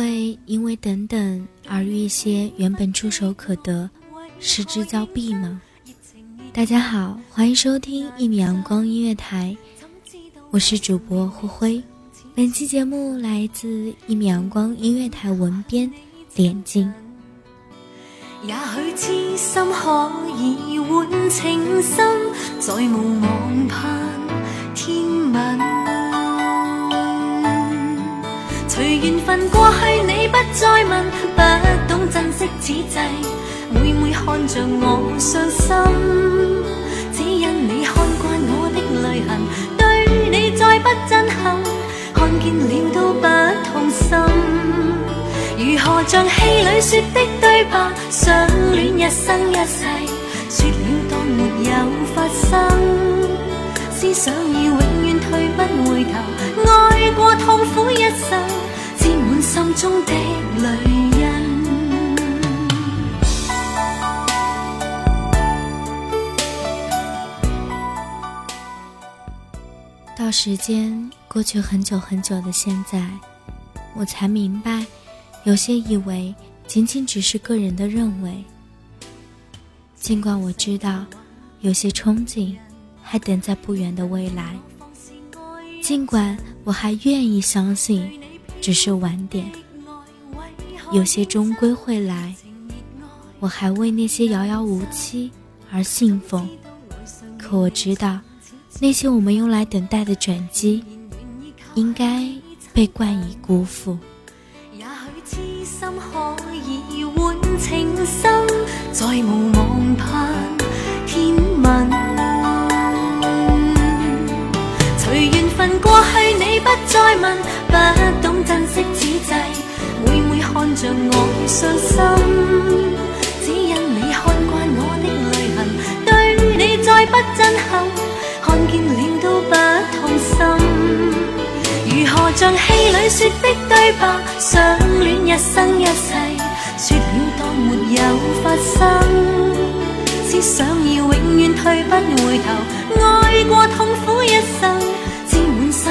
会因为等等而遇一些原本触手可得失之交臂吗？大家好，欢迎收听一米阳光音乐台，我是主播灰灰。本期节目来自一米阳光音乐台文编连金。随缘份过去，你不再问，不懂珍惜此际，每每看着我伤心，只因你看惯我的泪痕，对你再不震撼，看见了都不痛心。如何像戏里说的对白，相恋一生一世，说了当没有发生，思想已永远退不回头，爱过痛苦一生。心中的到时间过去很久很久的现在，我才明白，有些以为仅仅只是个人的认为。尽管我知道，有些憧憬还等在不远的未来，尽管我还愿意相信。只是晚点，有些终归会来。我还为那些遥遥无期而信奉，可我知道，那些我们用来等待的转机，应该被冠以辜负。也许痴心可以不再问，不懂珍惜此际，每每看着我伤心，只因你看惯我的泪痕，对你再不震撼，看见了都不痛心。如何像戏里说的对白，相恋一生一世，说了当没有发生，只想要永远退不回头，爱过痛苦一生。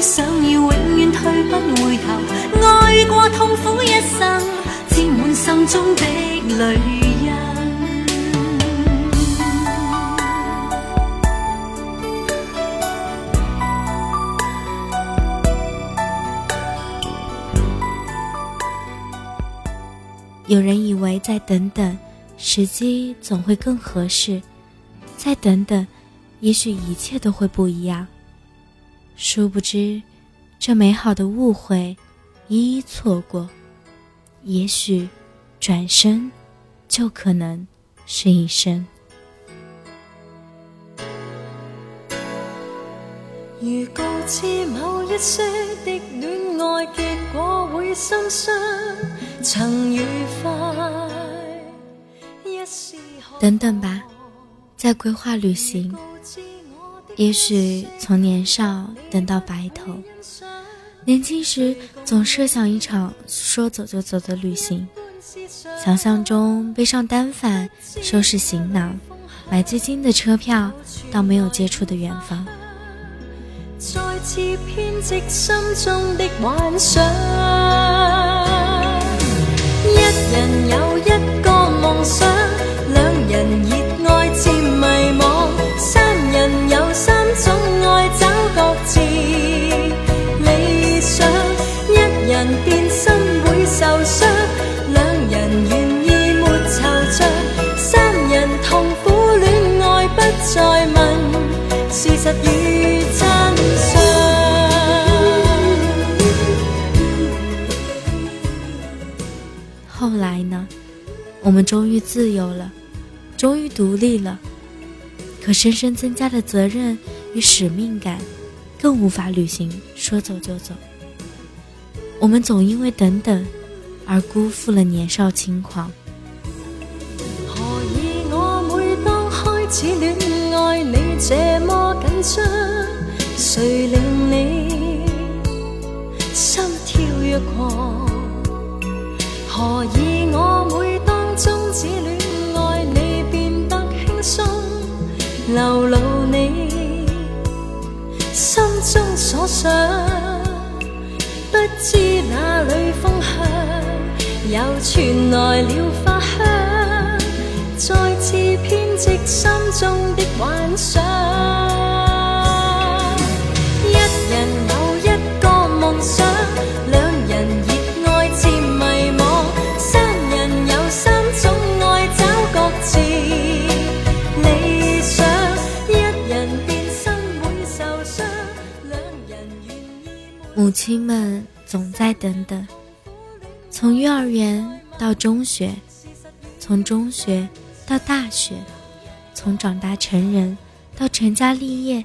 想要永远退不回头爱过痛苦一生亲吻心中的泪人有人以为再等等时机总会更合适再等等也许一切都会不一样殊不知，这美好的误会，一一错过，也许，转身，就可能是一生。如告知某一些的恋爱结果会心伤，曾愉快，一时等等吧，在规划旅行。也许从年少等到白头，年轻时总设想一场说走就走的旅行，想象中背上单反，收拾行囊，买最近的车票到没有接触的远方。再次编织心中的幻想，一人有一。后来呢？我们终于自由了，终于独立了，可深深增加的责任与使命感，更无法履行说走就走。我们总因为等等，而辜负了年少轻狂。何以我每当开始恋爱，你这么紧张？谁令你心跳若狂？何以我每当终止恋爱，你变得轻松，流露你心中所想。不知哪里风向，又传来了花香，再次编织心中的幻想。亲们总在等等，从幼儿园到中学，从中学到大学，从长大成人到成家立业，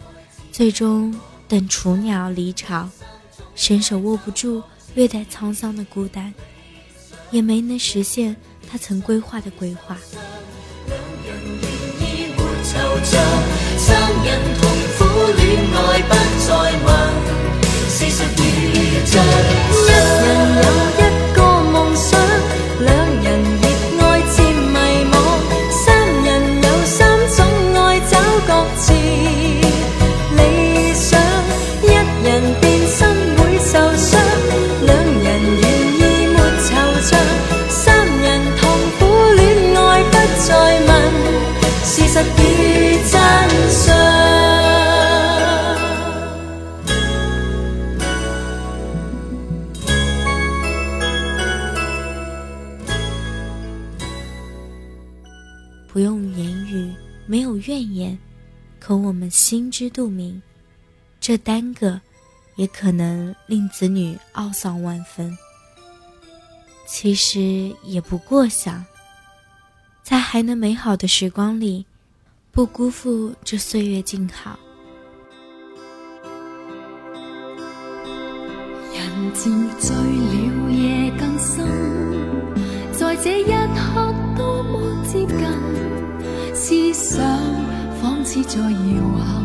最终等雏鸟离巢，伸手握不住略带沧桑的孤单，也没能实现他曾规划的规划。山。不用言语，没有怨言，可我们心知肚明，这耽搁也可能令子女懊丧万分。其实也不过想，在还能美好的时光里，不辜负这岁月静好。人了夜更深，再搖撼，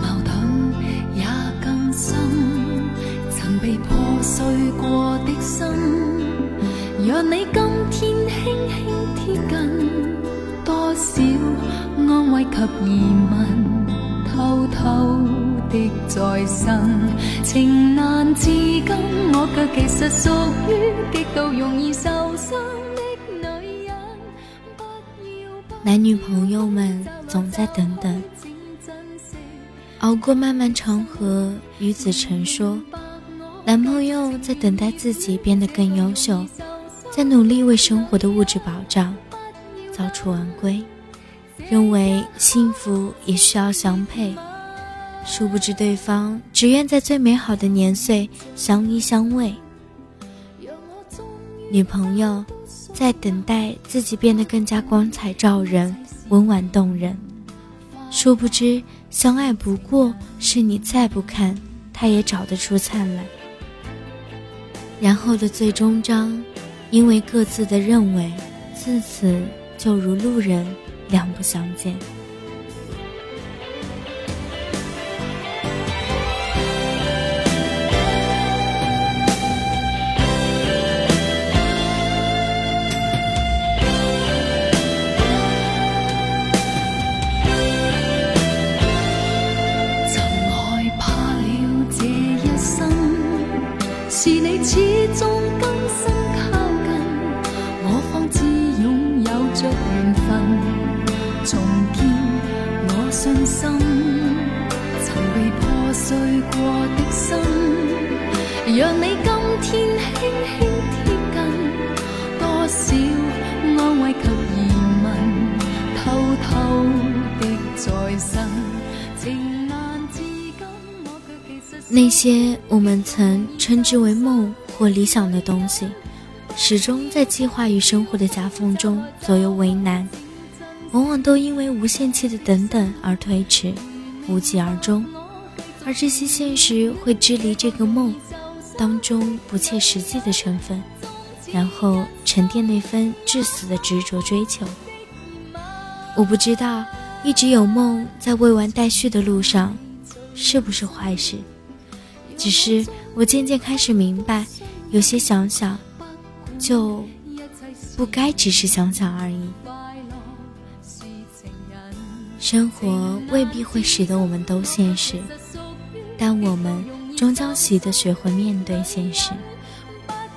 矛盾也更深。曾被破碎過的心，讓你今天輕輕貼近。多少安慰及疑問，偷偷的再生。情難自禁，我卻其實屬於極度容易受傷。男女朋友们总在等等，熬过漫漫长河。于子成说，男朋友在等待自己变得更优秀，在努力为生活的物质保障，早出晚归，认为幸福也需要相配。殊不知对方只愿在最美好的年岁相依相偎。女朋友。在等待自己变得更加光彩照人、温婉动人，殊不知相爱不过是你再不看，他也找得出灿烂。然后的最终章，因为各自的认为，自此就如路人，两不相见。重建我信心曾被破碎过的心让你今天轻轻贴近多少安慰及疑问偷偷的再生那些我们曾称之为梦或理想的东西始终在计划与生活的夹缝中左右为难往往都因为无限期的等等而推迟，无疾而终。而这些现实会支离这个梦当中不切实际的成分，然后沉淀那份至死的执着追求。我不知道，一直有梦在未完待续的路上，是不是坏事？只是我渐渐开始明白，有些想想，就不该只是想想而已。生活未必会使得我们都现实，但我们终将习得学会面对现实。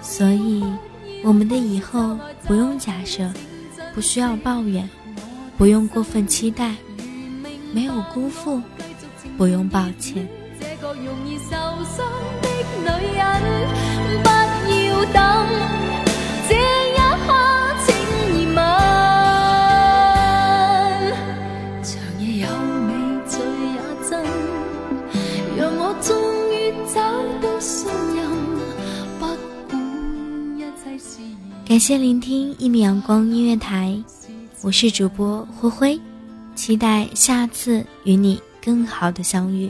所以，我们的以后不用假设，不需要抱怨，不用过分期待，没有辜负，不用抱歉。感谢聆听一米阳光音乐台，我是主播灰灰，期待下次与你更好的相遇。